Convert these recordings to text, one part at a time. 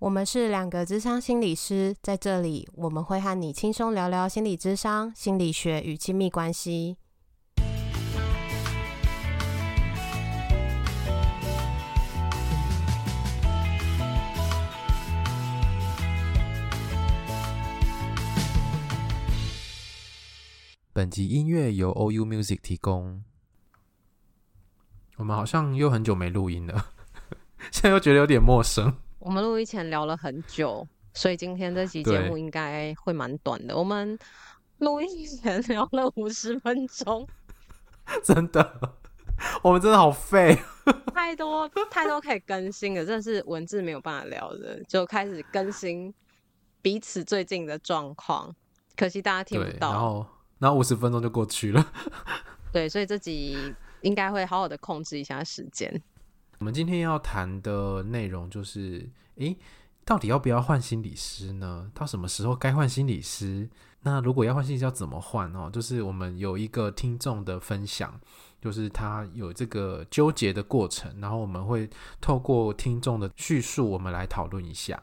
我们是两个智商心理师，在这里我们会和你轻松聊聊心理智商、心理学与亲密关系。本集音乐由 OU Music 提供。我们好像又很久没录音了，现在又觉得有点陌生。我们录音前聊了很久，所以今天这期节目应该会蛮短的。我们录音前聊了五十分钟，真的，我们真的好废，太多太多可以更新的，真的是文字没有办法聊的，就开始更新彼此最近的状况，可惜大家听不到。然后，然后五十分钟就过去了。对，所以这集应该会好好的控制一下时间。我们今天要谈的内容就是，诶，到底要不要换心理师呢？到什么时候该换心理师？那如果要换心理师，要怎么换哦？就是我们有一个听众的分享，就是他有这个纠结的过程，然后我们会透过听众的叙述，我们来讨论一下。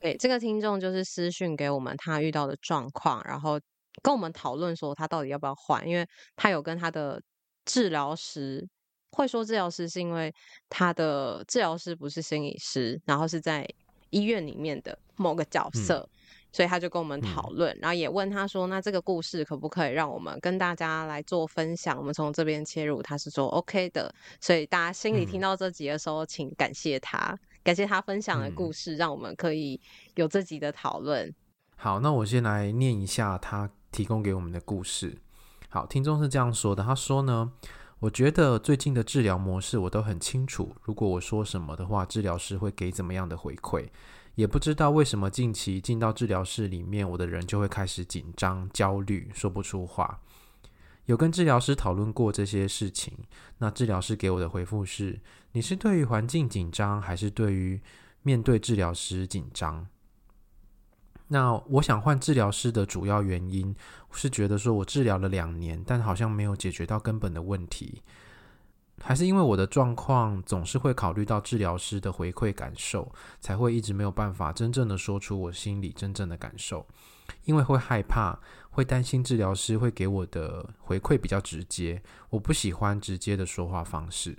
对，这个听众就是私讯给我们他遇到的状况，然后跟我们讨论说他到底要不要换，因为他有跟他的治疗师。会说治疗师是因为他的治疗师不是心理师，然后是在医院里面的某个角色，嗯、所以他就跟我们讨论，嗯、然后也问他说：“那这个故事可不可以让我们跟大家来做分享？我们从这边切入。”他是说 OK 的，所以大家心里听到这集的时候，请感谢他，嗯、感谢他分享的故事，让我们可以有这集的讨论。好，那我先来念一下他提供给我们的故事。好，听众是这样说的，他说呢。我觉得最近的治疗模式我都很清楚，如果我说什么的话，治疗师会给怎么样的回馈，也不知道为什么近期进到治疗室里面，我的人就会开始紧张、焦虑，说不出话。有跟治疗师讨论过这些事情，那治疗师给我的回复是：你是对于环境紧张，还是对于面对治疗师紧张？那我想换治疗师的主要原因是觉得说，我治疗了两年，但好像没有解决到根本的问题，还是因为我的状况总是会考虑到治疗师的回馈感受，才会一直没有办法真正的说出我心里真正的感受，因为会害怕，会担心治疗师会给我的回馈比较直接，我不喜欢直接的说话方式。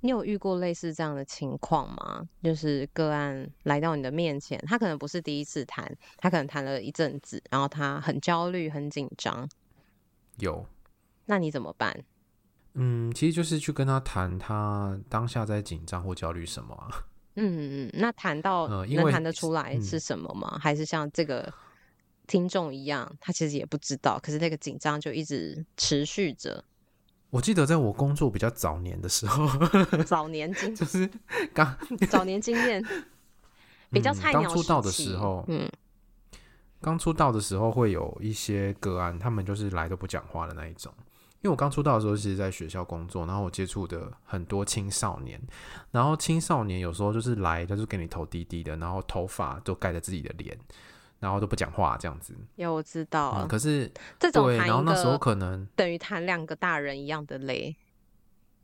你有遇过类似这样的情况吗？就是个案来到你的面前，他可能不是第一次谈，他可能谈了一阵子，然后他很焦虑、很紧张。有，那你怎么办？嗯，其实就是去跟他谈，他当下在紧张或焦虑什么啊？嗯嗯，那谈到能谈得出来是什么吗？嗯、还是像这个听众一样，他其实也不知道，可是那个紧张就一直持续着。我记得在我工作比较早年的时候，早年经 就是刚 早年经验比较菜鸟、嗯，刚出道的时候，嗯，刚出道的时候会有一些个案，他们就是来都不讲话的那一种。因为我刚出道的时候，其实在学校工作，然后我接触的很多青少年，然后青少年有时候就是来，他就给你头低低的，然后头发都盖着自己的脸。然后都不讲话，这样子。有我知道，嗯、可是这种对，然后那时候可能等于谈两个大人一样的累。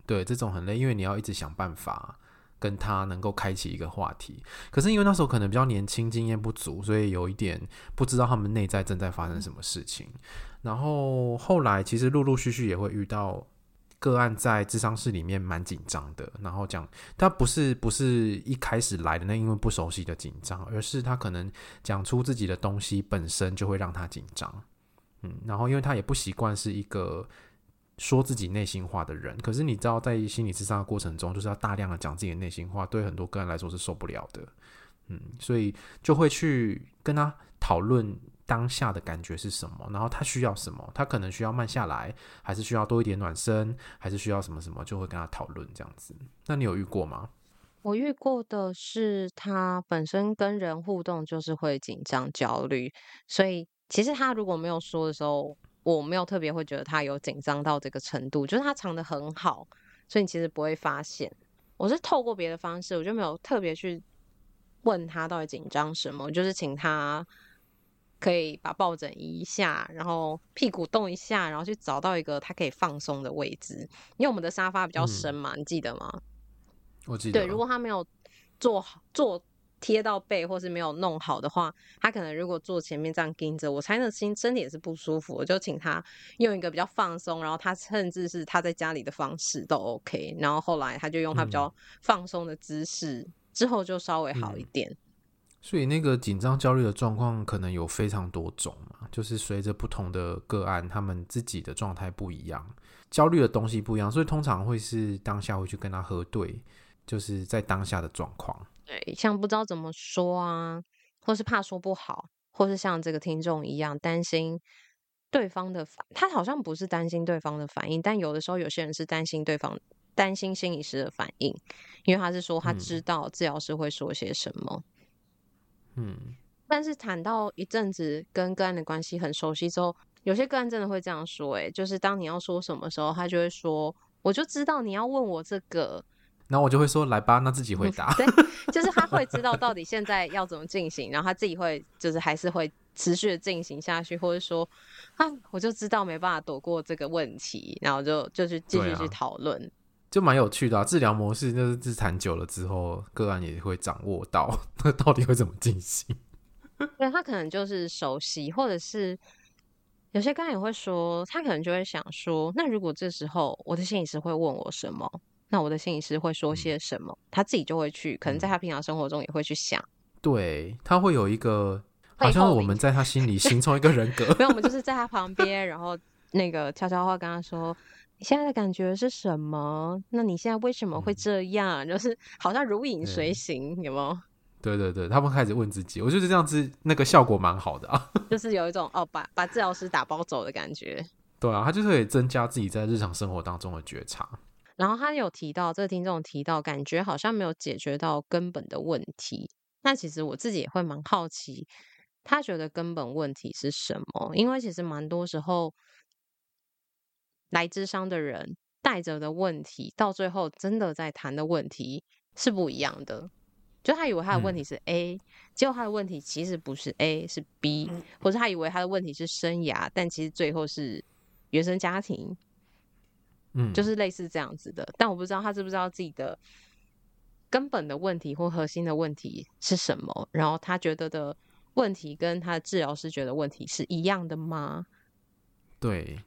对，这种很累，因为你要一直想办法跟他能够开启一个话题。可是因为那时候可能比较年轻，经验不足，所以有一点不知道他们内在正在发生什么事情。嗯、然后后来其实陆陆续续也会遇到。个案在智商室里面蛮紧张的，然后讲他不是不是一开始来的那因为不熟悉的紧张，而是他可能讲出自己的东西本身就会让他紧张，嗯，然后因为他也不习惯是一个说自己内心话的人。可是你知道，在心理智商的过程中，就是要大量的讲自己的内心话，对很多个人来说是受不了的。嗯，所以就会去跟他讨论当下的感觉是什么，然后他需要什么，他可能需要慢下来，还是需要多一点暖身，还是需要什么什么，就会跟他讨论这样子。那你有遇过吗？我遇过的是他本身跟人互动就是会紧张焦虑，所以其实他如果没有说的时候，我没有特别会觉得他有紧张到这个程度，就是他藏得很好，所以你其实不会发现。我是透过别的方式，我就没有特别去。问他到底紧张什么，就是请他可以把抱枕移一下，然后屁股动一下，然后去找到一个他可以放松的位置。因为我们的沙发比较深嘛，嗯、你记得吗？我记得。对，如果他没有坐好，坐贴到背，或是没有弄好的话，他可能如果坐前面这样盯着，我猜那心身体也是不舒服。我就请他用一个比较放松，然后他甚至是他在家里的方式都 OK。然后后来他就用他比较放松的姿势。嗯之后就稍微好一点，嗯、所以那个紧张焦虑的状况可能有非常多种嘛，就是随着不同的个案，他们自己的状态不一样，焦虑的东西不一样，所以通常会是当下会去跟他核对，就是在当下的状况。对，像不知道怎么说啊，或是怕说不好，或是像这个听众一样担心对方的反，他好像不是担心对方的反应，但有的时候有些人是担心对方。担心心理师的反应，因为他是说他知道治疗师会说些什么。嗯，但是谈到一阵子跟个案的关系很熟悉之后，有些个案真的会这样说：“哎，就是当你要说什么时候，他就会说，我就知道你要问我这个。”然后我就会说：“来吧，那自己回答。”对，就是他会知道到底现在要怎么进行，然后他自己会就是还是会持续的进行下去，或者说啊，我就知道没办法躲过这个问题，然后就就去继续去讨论。就蛮有趣的啊，治疗模式就是自谈久了之后，个案也会掌握到 那到底会怎么进行。对，他可能就是熟悉，或者是有些个案也会说，他可能就会想说，那如果这时候我的心理师会问我什么，那我的心理师会说些什么？嗯、他自己就会去，可能在他平常生活中也会去想。对，他会有一个，好像我们在他心里形成一个人格。没有，我们就是在他旁边，然后那个悄悄话跟他说。你现在的感觉是什么？那你现在为什么会这样？嗯、就是好像如影随形，有没有？对对对，他们开始问自己，我觉得这样子那个效果蛮好的啊，就是有一种哦，把把治疗师打包走的感觉。对啊，他就是可以增加自己在日常生活当中的觉察。然后他有提到，这个听众提到，感觉好像没有解决到根本的问题。那其实我自己也会蛮好奇，他觉得根本问题是什么？因为其实蛮多时候。来咨商的人带着的问题，到最后真的在谈的问题是不一样的。就他以为他的问题是 A，、嗯、结果他的问题其实不是 A，是 B，、嗯、或者他以为他的问题是生涯，但其实最后是原生家庭。嗯，就是类似这样子的。但我不知道他知不知道自己的根本的问题或核心的问题是什么。然后他觉得的问题跟他的治疗师觉得问题是一样的吗？对。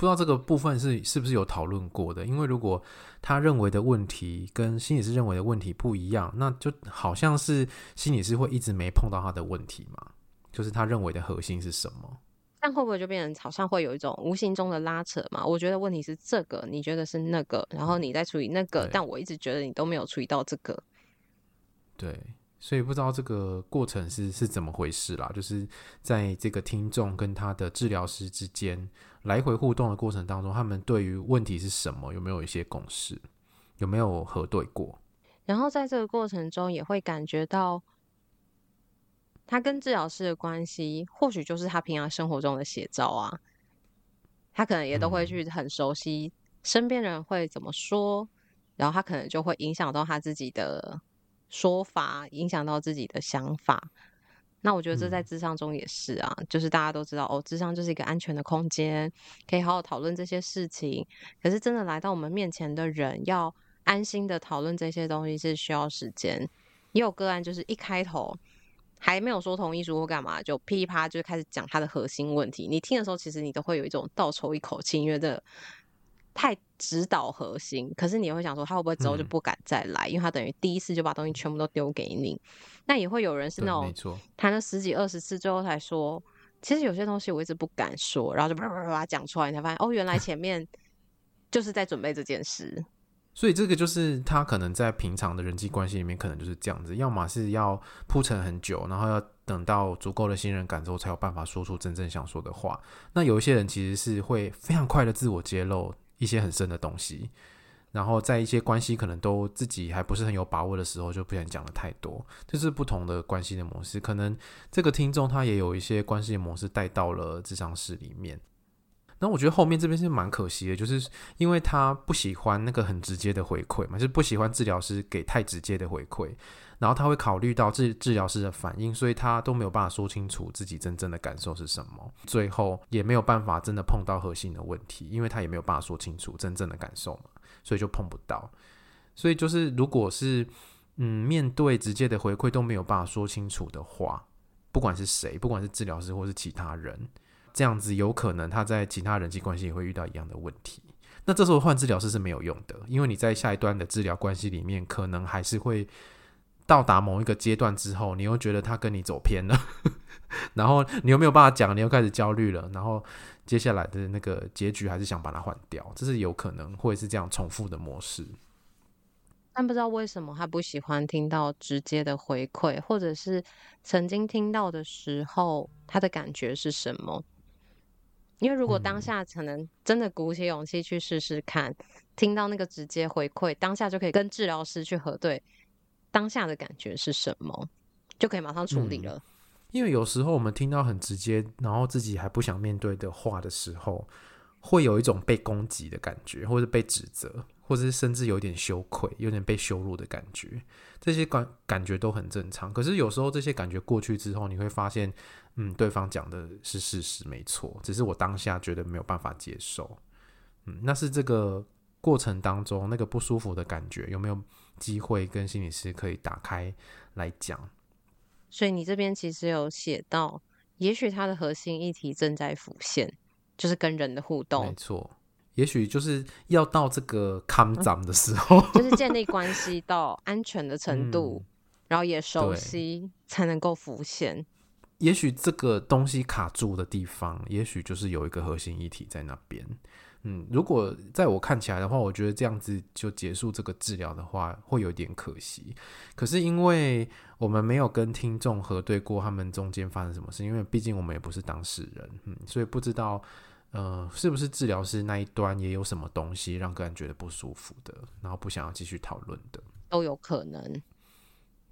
不知道这个部分是是不是有讨论过的？因为如果他认为的问题跟心理师认为的问题不一样，那就好像是心理师会一直没碰到他的问题嘛，就是他认为的核心是什么？但会不会就变成好像会有一种无形中的拉扯嘛？我觉得问题是这个，你觉得是那个，然后你在处理那个，但我一直觉得你都没有处理到这个。对。所以不知道这个过程是是怎么回事啦，就是在这个听众跟他的治疗师之间来回互动的过程当中，他们对于问题是什么有没有一些共识，有没有核对过？然后在这个过程中也会感觉到他跟治疗师的关系，或许就是他平常生活中的写照啊。他可能也都会去很熟悉身边人会怎么说，然后他可能就会影响到他自己的。说法影响到自己的想法，那我觉得这在智商中也是啊，嗯、就是大家都知道哦，智商就是一个安全的空间，可以好好讨论这些事情。可是真的来到我们面前的人，要安心的讨论这些东西是需要时间。也有个案就是一开头还没有说同意书或干嘛，就噼里啪啦就开始讲他的核心问题。你听的时候，其实你都会有一种倒抽一口气，因为这太指导核心，可是你也会想说他会不会之后就不敢再来，嗯、因为他等于第一次就把东西全部都丢给你。那也会有人是那种谈了十几二十次，最后才说其实有些东西我一直不敢说，然后就叭叭叭讲出来，你才发现哦，原来前 面就是在准备这件事。所以这个就是他可能在平常的人际关系里面，可能就是这样子，要么是要铺陈很久，然后要等到足够的信任感之后，才有办法说出真正想说的话。那有一些人其实是会非常快的自我揭露一些很深的东西。然后在一些关系可能都自己还不是很有把握的时候，就不想讲的太多。这是不同的关系的模式。可能这个听众他也有一些关系的模式带到了智商室里面。那我觉得后面这边是蛮可惜的，就是因为他不喜欢那个很直接的回馈嘛，就是不喜欢治疗师给太直接的回馈。然后他会考虑到治治疗师的反应，所以他都没有办法说清楚自己真正的感受是什么。最后也没有办法真的碰到核心的问题，因为他也没有办法说清楚真正的感受嘛。所以就碰不到，所以就是如果是嗯面对直接的回馈都没有办法说清楚的话，不管是谁，不管是治疗师或是其他人，这样子有可能他在其他人际关系也会遇到一样的问题。那这时候换治疗师是没有用的，因为你在下一段的治疗关系里面，可能还是会到达某一个阶段之后，你又觉得他跟你走偏了，然后你又没有办法讲，你又开始焦虑了，然后。接下来的那个结局还是想把它换掉，这是有可能会是这样重复的模式。但不知道为什么他不喜欢听到直接的回馈，或者是曾经听到的时候，他的感觉是什么？因为如果当下可能真的鼓起勇气去试试看，嗯、听到那个直接回馈，当下就可以跟治疗师去核对当下的感觉是什么，就可以马上处理了。嗯因为有时候我们听到很直接，然后自己还不想面对的话的时候，会有一种被攻击的感觉，或者被指责，或者是甚至有点羞愧、有点被羞辱的感觉。这些感感觉都很正常。可是有时候这些感觉过去之后，你会发现，嗯，对方讲的是事实，没错，只是我当下觉得没有办法接受。嗯，那是这个过程当中那个不舒服的感觉，有没有机会跟心理师可以打开来讲？所以你这边其实有写到，也许他的核心议题正在浮现，就是跟人的互动。没错，也许就是要到这个康长的时候，嗯，就是建立关系到安全的程度，嗯、然后也熟悉才能够浮现。也许这个东西卡住的地方，也许就是有一个核心议题在那边。嗯，如果在我看起来的话，我觉得这样子就结束这个治疗的话，会有点可惜。可是因为我们没有跟听众核对过他们中间发生什么事，因为毕竟我们也不是当事人，嗯，所以不知道，呃，是不是治疗师那一端也有什么东西让个人觉得不舒服的，然后不想要继续讨论的，都有可能。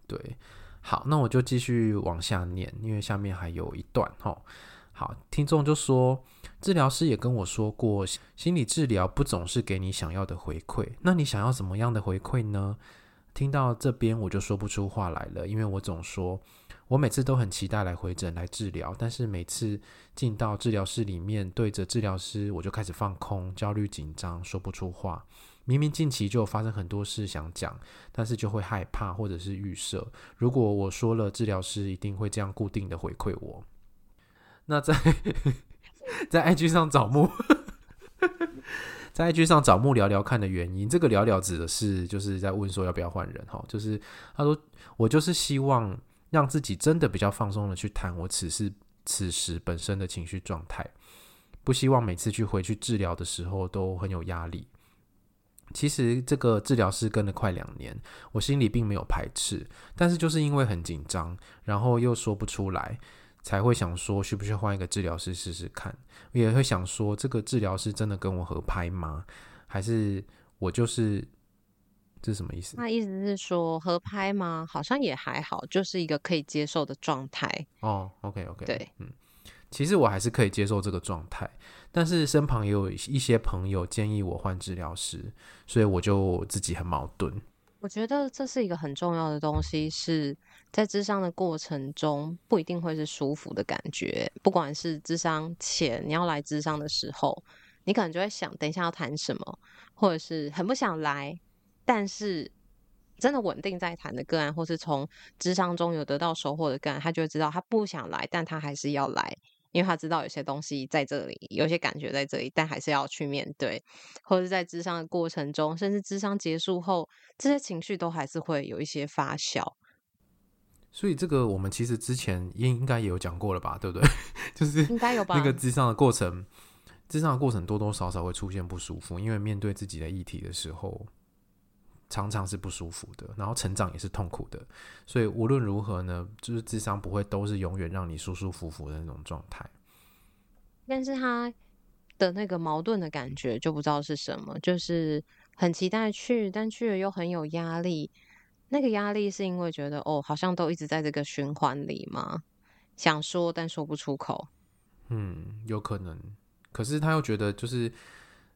对，好，那我就继续往下念，因为下面还有一段哈。好，听众就说，治疗师也跟我说过，心理治疗不总是给你想要的回馈。那你想要怎么样的回馈呢？听到这边我就说不出话来了，因为我总说，我每次都很期待来回诊来治疗，但是每次进到治疗室里面，对着治疗师，我就开始放空、焦虑、紧张，说不出话。明明近期就发生很多事想讲，但是就会害怕或者是预设，如果我说了，治疗师一定会这样固定的回馈我。那在 在 IG 上找木，在 IG 上找木聊聊看的原因，这个聊聊指的是就是在问说要不要换人哈，就是他说我就是希望让自己真的比较放松的去谈我此时此时本身的情绪状态，不希望每次去回去治疗的时候都很有压力。其实这个治疗师跟了快两年，我心里并没有排斥，但是就是因为很紧张，然后又说不出来。才会想说，需不需要换一个治疗师试试看？也会想说，这个治疗师真的跟我合拍吗？还是我就是这是什么意思？那意思是说合拍吗？好像也还好，就是一个可以接受的状态。哦，OK OK，对，嗯，其实我还是可以接受这个状态，但是身旁也有一些朋友建议我换治疗师，所以我就自己很矛盾。我觉得这是一个很重要的东西，是在智商的过程中不一定会是舒服的感觉。不管是智商前你要来智商的时候，你可能就会想，等一下要谈什么，或者是很不想来，但是真的稳定在谈的个案，或是从智商中有得到收获的个案，他就会知道他不想来，但他还是要来。因为他知道有些东西在这里，有些感觉在这里，但还是要去面对，或者是在智商的过程中，甚至智商结束后，这些情绪都还是会有一些发酵。所以这个我们其实之前应应该也有讲过了吧，对不对？就是应该有吧。那个智商的过程，智商的过程多多少少会出现不舒服，因为面对自己的议题的时候，常常是不舒服的，然后成长也是痛苦的。所以无论如何呢，就是智商不会都是永远让你舒舒服服的那种状态。但是他的那个矛盾的感觉就不知道是什么，就是很期待去，但去了又很有压力。那个压力是因为觉得哦，好像都一直在这个循环里嘛，想说但说不出口。嗯，有可能。可是他又觉得，就是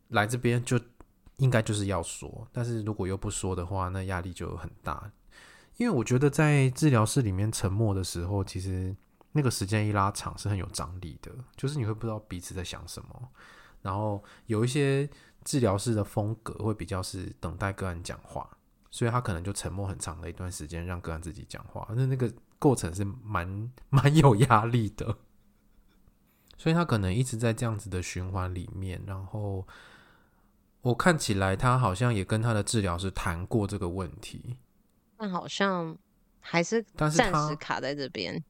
来这边就应该就是要说，但是如果又不说的话，那压力就很大。因为我觉得在治疗室里面沉默的时候，其实那个时间一拉长是很有张力的，就是你会不知道彼此在想什么。然后有一些治疗室的风格会比较是等待个案讲话。所以他可能就沉默很长的一段时间，让个案自己讲话。那那个过程是蛮蛮有压力的，所以他可能一直在这样子的循环里面。然后我看起来，他好像也跟他的治疗师谈过这个问题，但好像还是暂时卡在这边。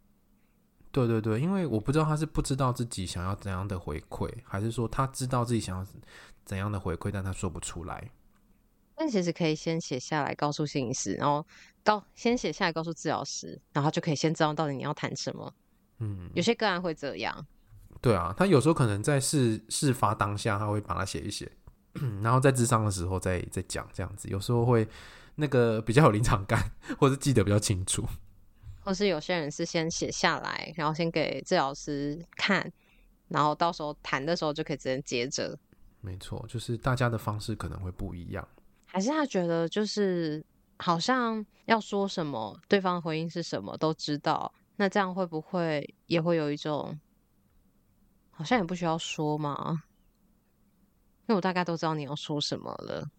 对对对，因为我不知道他是不知道自己想要怎样的回馈，还是说他知道自己想要怎样的回馈，但他说不出来。但其实可以先写下来，告诉心理师，然后告先写下来告诉治疗师，然后就可以先知道到底你要谈什么。嗯，有些个案会这样。对啊，他有时候可能在事事发当下，他会把它写一写，然后在智商的时候再再讲这样子。有时候会那个比较有临场感，或是记得比较清楚。或是有些人是先写下来，然后先给治疗师看，然后到时候谈的时候就可以直接接着。没错，就是大家的方式可能会不一样。还是他觉得就是好像要说什么，对方的回应是什么都知道，那这样会不会也会有一种好像也不需要说嘛？因为我大概都知道你要说什么了。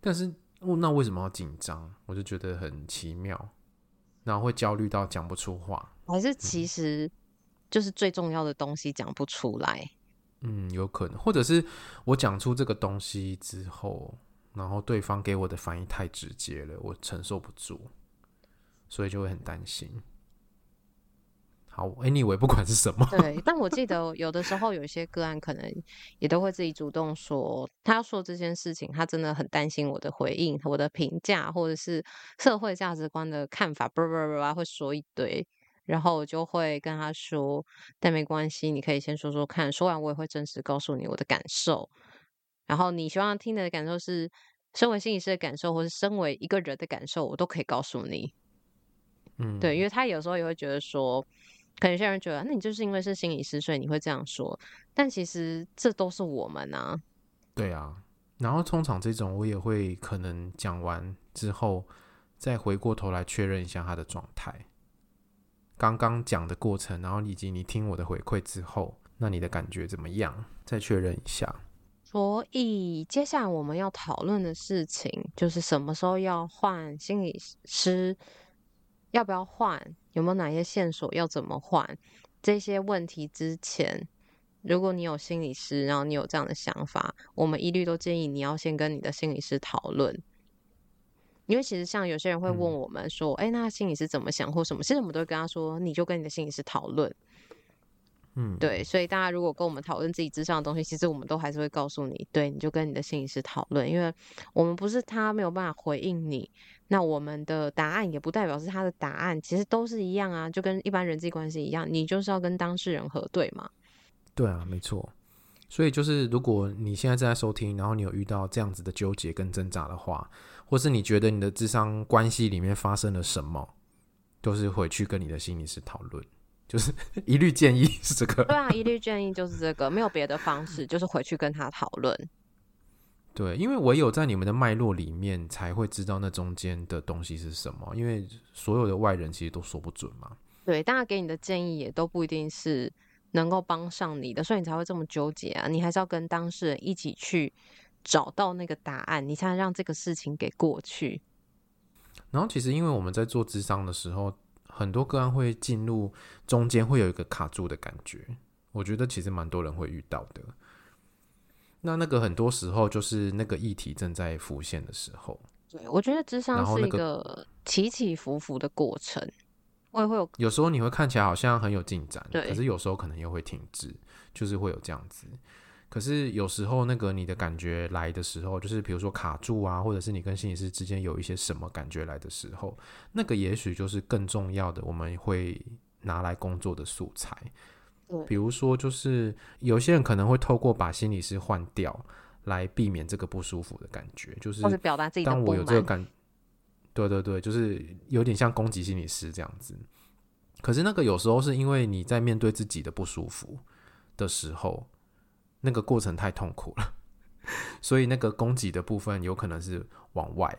但是那为什么要紧张？我就觉得很奇妙，然后会焦虑到讲不出话。还是其实就是最重要的东西讲不出来？嗯，有可能，或者是我讲出这个东西之后。然后对方给我的反应太直接了，我承受不住，所以就会很担心。好，anyway，不管是什么，对。但我记 得有的时候有一些个案可能也都会自己主动说，他要说这件事情，他真的很担心我的回应、我的评价，或者是社会价值观的看法，叭叭叭会说一堆。然后我就会跟他说，但没关系，你可以先说说看，说完我也会真实告诉你我的感受。然后你希望听的感受是，身为心理师的感受，或是身为一个人的感受，我都可以告诉你。嗯，对，因为他有时候也会觉得说，可能有些人觉得，那你就是因为是心理师，所以你会这样说。但其实这都是我们啊。对啊，然后通常这种我也会可能讲完之后，再回过头来确认一下他的状态。刚刚讲的过程，然后以及你听我的回馈之后，那你的感觉怎么样？再确认一下。所以接下来我们要讨论的事情就是什么时候要换心理师，要不要换，有没有哪些线索要怎么换？这些问题之前，如果你有心理师，然后你有这样的想法，我们一律都建议你要先跟你的心理师讨论，因为其实像有些人会问我们说，哎、嗯，那心理师怎么想或什么？其实我们都会跟他说，你就跟你的心理师讨论。嗯，对，所以大家如果跟我们讨论自己智商的东西，其实我们都还是会告诉你，对，你就跟你的心理师讨论，因为我们不是他没有办法回应你，那我们的答案也不代表是他的答案，其实都是一样啊，就跟一般人际关系一样，你就是要跟当事人核对嘛。对啊，没错。所以就是如果你现在正在收听，然后你有遇到这样子的纠结跟挣扎的话，或是你觉得你的智商关系里面发生了什么，都是回去跟你的心理师讨论。就是 一律建议是这个，对啊，一律建议就是这个，没有别的方式，就是回去跟他讨论。对，因为唯有在你们的脉络里面，才会知道那中间的东西是什么。因为所有的外人其实都说不准嘛。对，大家给你的建议也都不一定是能够帮上你的，所以你才会这么纠结啊。你还是要跟当事人一起去找到那个答案，你才能让这个事情给过去。然后，其实因为我们在做智商的时候。很多个案会进入中间，会有一个卡住的感觉。我觉得其实蛮多人会遇到的。那那个很多时候就是那个议题正在浮现的时候。对，我觉得智商是一个起起伏伏的过程。我也会有，有时候你会看起来好像很有进展，可是有时候可能又会停滞，就是会有这样子。可是有时候那个你的感觉来的时候，就是比如说卡住啊，或者是你跟心理师之间有一些什么感觉来的时候，那个也许就是更重要的，我们会拿来工作的素材。比如说就是有些人可能会透过把心理师换掉来避免这个不舒服的感觉，就是表达自己。当我有这个感，对对对，就是有点像攻击心理师这样子。可是那个有时候是因为你在面对自己的不舒服的时候。那个过程太痛苦了，所以那个供给的部分有可能是往外，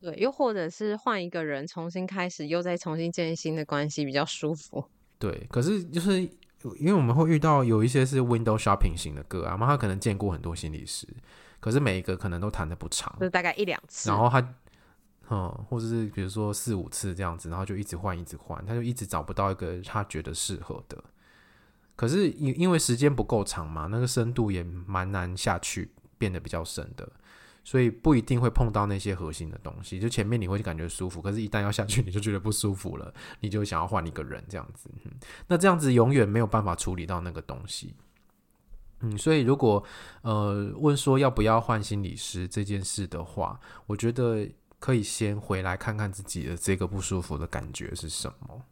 对，又或者是换一个人重新开始，又再重新建立新的关系，比较舒服。对，可是就是因为我们会遇到有一些是 window shopping 型的个案嘛，他可能见过很多心理师，可是每一个可能都谈的不长，就大概一两次，然后他，嗯，或者是比如说四五次这样子，然后就一直换，一直换，他就一直找不到一个他觉得适合的。可是因因为时间不够长嘛，那个深度也蛮难下去，变得比较深的，所以不一定会碰到那些核心的东西。就前面你会感觉舒服，可是一旦要下去，你就觉得不舒服了，你就想要换一个人这样子。那这样子永远没有办法处理到那个东西。嗯，所以如果呃问说要不要换心理师这件事的话，我觉得可以先回来看看自己的这个不舒服的感觉是什么。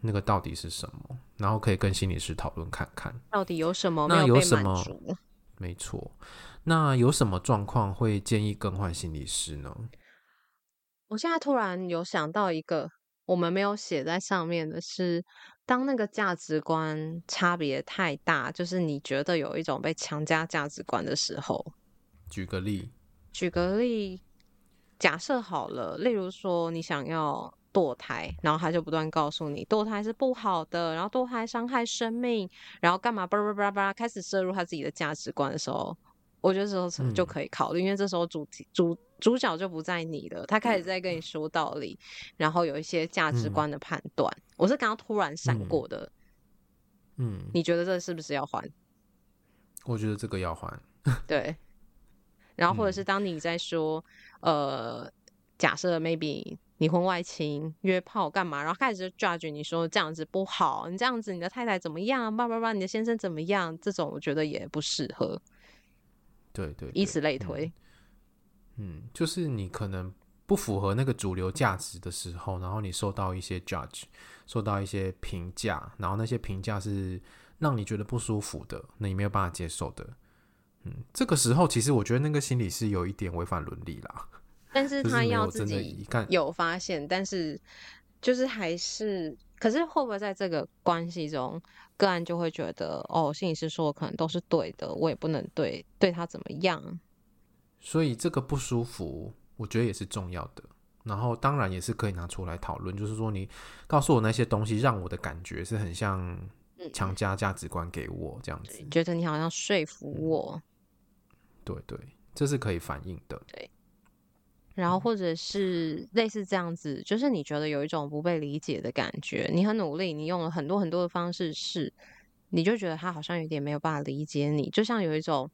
那个到底是什么？然后可以跟心理师讨论看看，到底有什么那有什么？没错，那有什么状况会建议更换心理师呢？我现在突然有想到一个，我们没有写在上面的是，当那个价值观差别太大，就是你觉得有一种被强加价值观的时候。举个例，举个例，假设好了，例如说你想要。堕胎，然后他就不断告诉你堕胎是不好的，然后堕胎伤害生命，然后干嘛巴拉巴拉巴拉，开始摄入他自己的价值观的时候，我觉得这时候就可以考虑，嗯、因为这时候主题主主角就不在你了，他开始在跟你说道理，然后有一些价值观的判断。嗯、我是刚刚突然闪过的，嗯，你觉得这是不是要还？我觉得这个要还，对。然后或者是当你在说，嗯、呃，假设 maybe。你婚外情、约炮干嘛？然后开始就 judge 你说这样子不好，你这样子你的太太怎么样？叭叭叭，你的先生怎么样？这种我觉得也不适合。对，对对，以此类推嗯。嗯，就是你可能不符合那个主流价值的时候，然后你受到一些 judge，受到一些评价，然后那些评价是让你觉得不舒服的，那你没有办法接受的。嗯，这个时候其实我觉得那个心理是有一点违反伦理啦。但是他要自己有发现，但是就是还是，可是会不会在这个关系中，个案就会觉得，哦，心理师说的可能都是对的，我也不能对对他怎么样。所以这个不舒服，我觉得也是重要的。然后当然也是可以拿出来讨论，就是说你告诉我那些东西，让我的感觉是很像强加价值观给我这样子，觉得你好像说服我。对对，这是可以反映的。对。然后或者是类似这样子，就是你觉得有一种不被理解的感觉，你很努力，你用了很多很多的方式试，你就觉得他好像有点没有办法理解你，就像有一种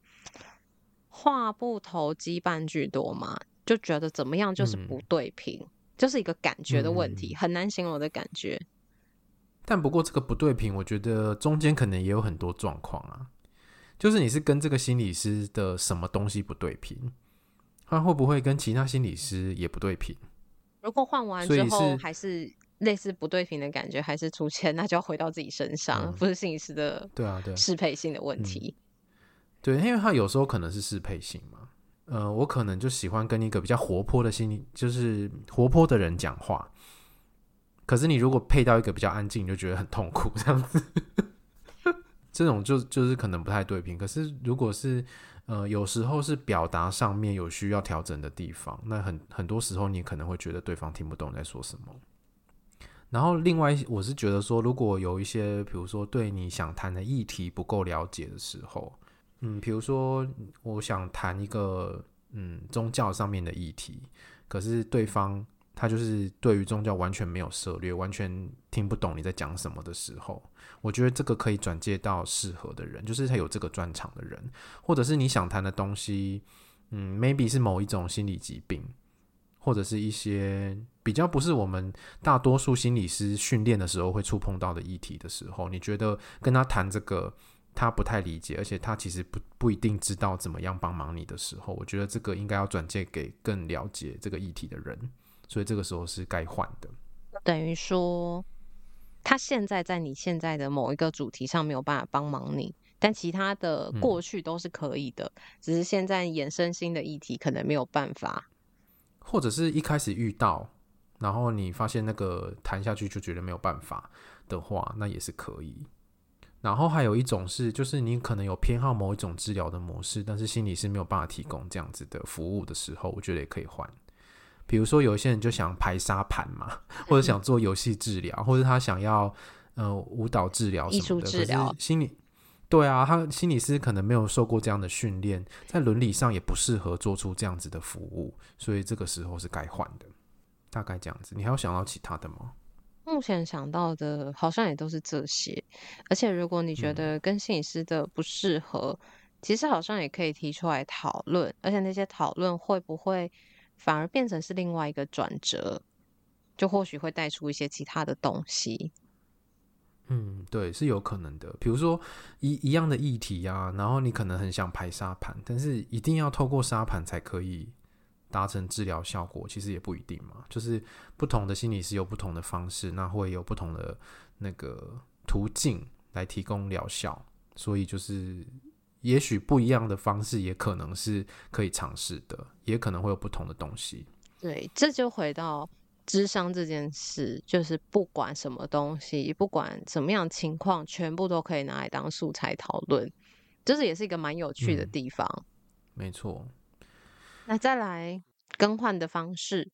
话不投机半句多嘛，就觉得怎么样就是不对平，嗯、就是一个感觉的问题，嗯、很难形容的感觉。但不过这个不对频，我觉得中间可能也有很多状况啊，就是你是跟这个心理师的什么东西不对频。他会不会跟其他心理师也不对频？如果换完之后还是类似不对频的感觉还是出现，那就要回到自己身上，嗯、不是心理师的对啊对适配性的问题。对，因为他有时候可能是适配性嘛。呃，我可能就喜欢跟一个比较活泼的心理，就是活泼的人讲话。可是你如果配到一个比较安静，你就觉得很痛苦，这样子。这种就就是可能不太对频。可是如果是呃，有时候是表达上面有需要调整的地方，那很很多时候你可能会觉得对方听不懂在说什么。然后另外，我是觉得说，如果有一些，比如说对你想谈的议题不够了解的时候，嗯，比如说我想谈一个嗯宗教上面的议题，可是对方他就是对于宗教完全没有涉猎，完全听不懂你在讲什么的时候。我觉得这个可以转介到适合的人，就是他有这个专长的人，或者是你想谈的东西，嗯，maybe 是某一种心理疾病，或者是一些比较不是我们大多数心理师训练的时候会触碰到的议题的时候，你觉得跟他谈这个，他不太理解，而且他其实不不一定知道怎么样帮忙你的时候，我觉得这个应该要转介给更了解这个议题的人，所以这个时候是该换的。等于说，他现在在你现在的某一个主题上没有办法帮忙你。但其他的过去都是可以的，嗯、只是现在衍生新的议题可能没有办法，或者是一开始遇到，然后你发现那个谈下去就觉得没有办法的话，那也是可以。然后还有一种是，就是你可能有偏好某一种治疗的模式，但是心理是没有办法提供这样子的服务的时候，我觉得也可以换。比如说有一些人就想排沙盘嘛，或者想做游戏治疗，或者他想要呃舞蹈治疗、艺术治疗、心理。对啊，他心理师可能没有受过这样的训练，在伦理上也不适合做出这样子的服务，所以这个时候是该换的。大概这样子，你还有想到其他的吗？目前想到的好像也都是这些。而且如果你觉得跟心理师的不适合，嗯、其实好像也可以提出来讨论。而且那些讨论会不会反而变成是另外一个转折，就或许会带出一些其他的东西。嗯，对，是有可能的。比如说一一样的议题啊，然后你可能很想排沙盘，但是一定要透过沙盘才可以达成治疗效果，其实也不一定嘛。就是不同的心理师有不同的方式，那会有不同的那个途径来提供疗效，所以就是也许不一样的方式也可能是可以尝试的，也可能会有不同的东西。对，这就回到。智商这件事，就是不管什么东西，不管什么样情况，全部都可以拿来当素材讨论，这是也是一个蛮有趣的地方。嗯、没错。那再来更换的方式，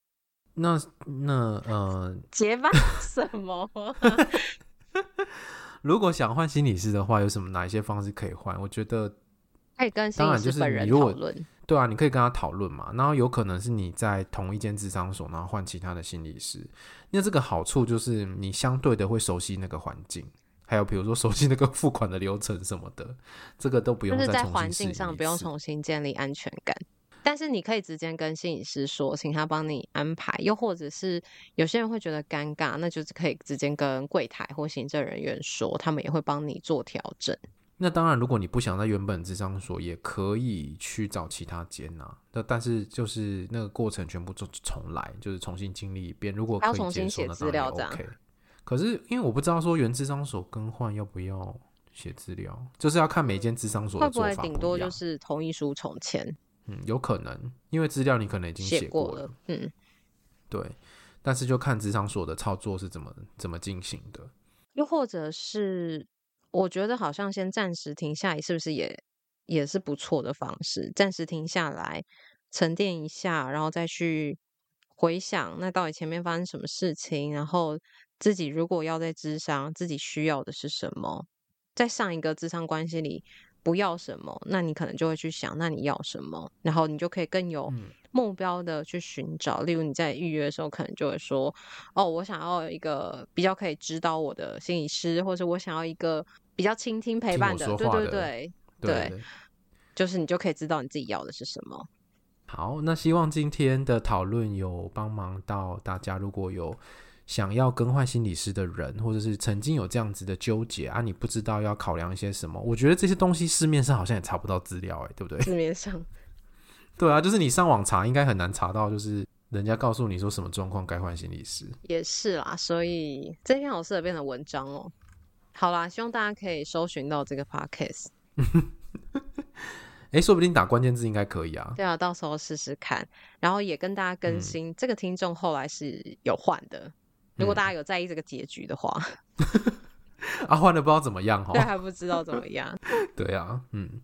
那那呃，结巴 什么？如果想换心理师的话，有什么哪一些方式可以换？我觉得可以跟心理师本人讨论。对啊，你可以跟他讨论嘛，然后有可能是你在同一间智商所，然后换其他的心理师。那这个好处就是你相对的会熟悉那个环境，还有比如说熟悉那个付款的流程什么的，这个都不用再重新。就是在环境上不用重新建立安全感，但是你可以直接跟心理师说，请他帮你安排。又或者是有些人会觉得尴尬，那就是可以直接跟柜台或行政人员说，他们也会帮你做调整。那当然，如果你不想在原本智商所，也可以去找其他间呐。那但是就是那个过程全部重重来，就是重新经历一遍。如果可以接受，那当然 OK。可是因为我不知道说原智商所更换要不要写资料，就是要看每间智商所的做法不一样。会不会顶多就是同意书重签？嗯，有可能，因为资料你可能已经写过，过了。嗯，对。但是就看咨商所的操作是怎么怎么进行的，又或者是。我觉得好像先暂时停下来，是不是也也是不错的方式？暂时停下来，沉淀一下，然后再去回想，那到底前面发生什么事情？然后自己如果要在智商，自己需要的是什么？在上一个智商关系里不要什么，那你可能就会去想，那你要什么？然后你就可以更有目标的去寻找。例如你在预约的时候，可能就会说：“哦，我想要一个比较可以指导我的心理师，或者我想要一个。”比较倾听陪伴的，对对对，对，就是你就可以知道你自己要的是什么。好，那希望今天的讨论有帮忙到大家。如果有想要更换心理师的人，或者是曾经有这样子的纠结啊，你不知道要考量一些什么，我觉得这些东西市面上好像也查不到资料，哎，对不对？市面上，对啊，就是你上网查，应该很难查到，就是人家告诉你说什么状况该换心理师。也是啦，所以这篇好适合变成文章哦。好啦，希望大家可以搜寻到这个 podcast。哎、欸，说不定打关键字应该可以啊。对啊，到时候试试看，然后也跟大家更新。嗯、这个听众后来是有换的，如果大家有在意这个结局的话，嗯、啊，换的不知道怎么样哈，对，还不知道怎么样。对啊，嗯。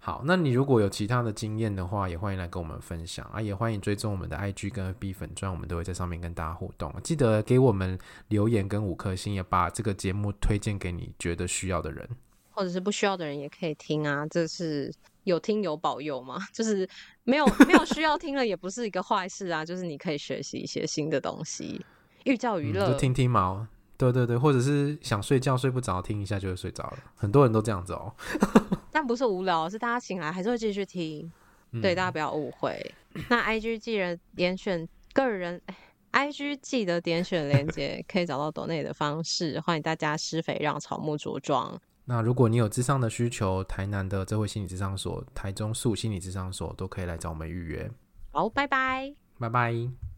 好，那你如果有其他的经验的话，也欢迎来跟我们分享啊！也欢迎追踪我们的 IG 跟 FB 粉专，我们都会在上面跟大家互动。记得给我们留言跟五颗星，也把这个节目推荐给你觉得需要的人，或者是不需要的人也可以听啊！这是有听有保佑吗，就是没有没有需要听了，也不是一个坏事啊！就是你可以学习一些新的东西，寓教于乐，嗯，就听听嘛。对对对，或者是想睡觉睡不着，听一下就会睡着了。很多人都这样子哦。但不是无聊，是大家醒来还是会继续听。嗯、对，大家不要误会。那 IG 记得点选个人 IG 记得点选链接，可以找到抖内的方式。欢迎大家施肥，让草木茁壮。那如果你有智商的需求，台南的这位心理智商所、台中树心理智商所都可以来找我们预约。好，拜拜，拜拜。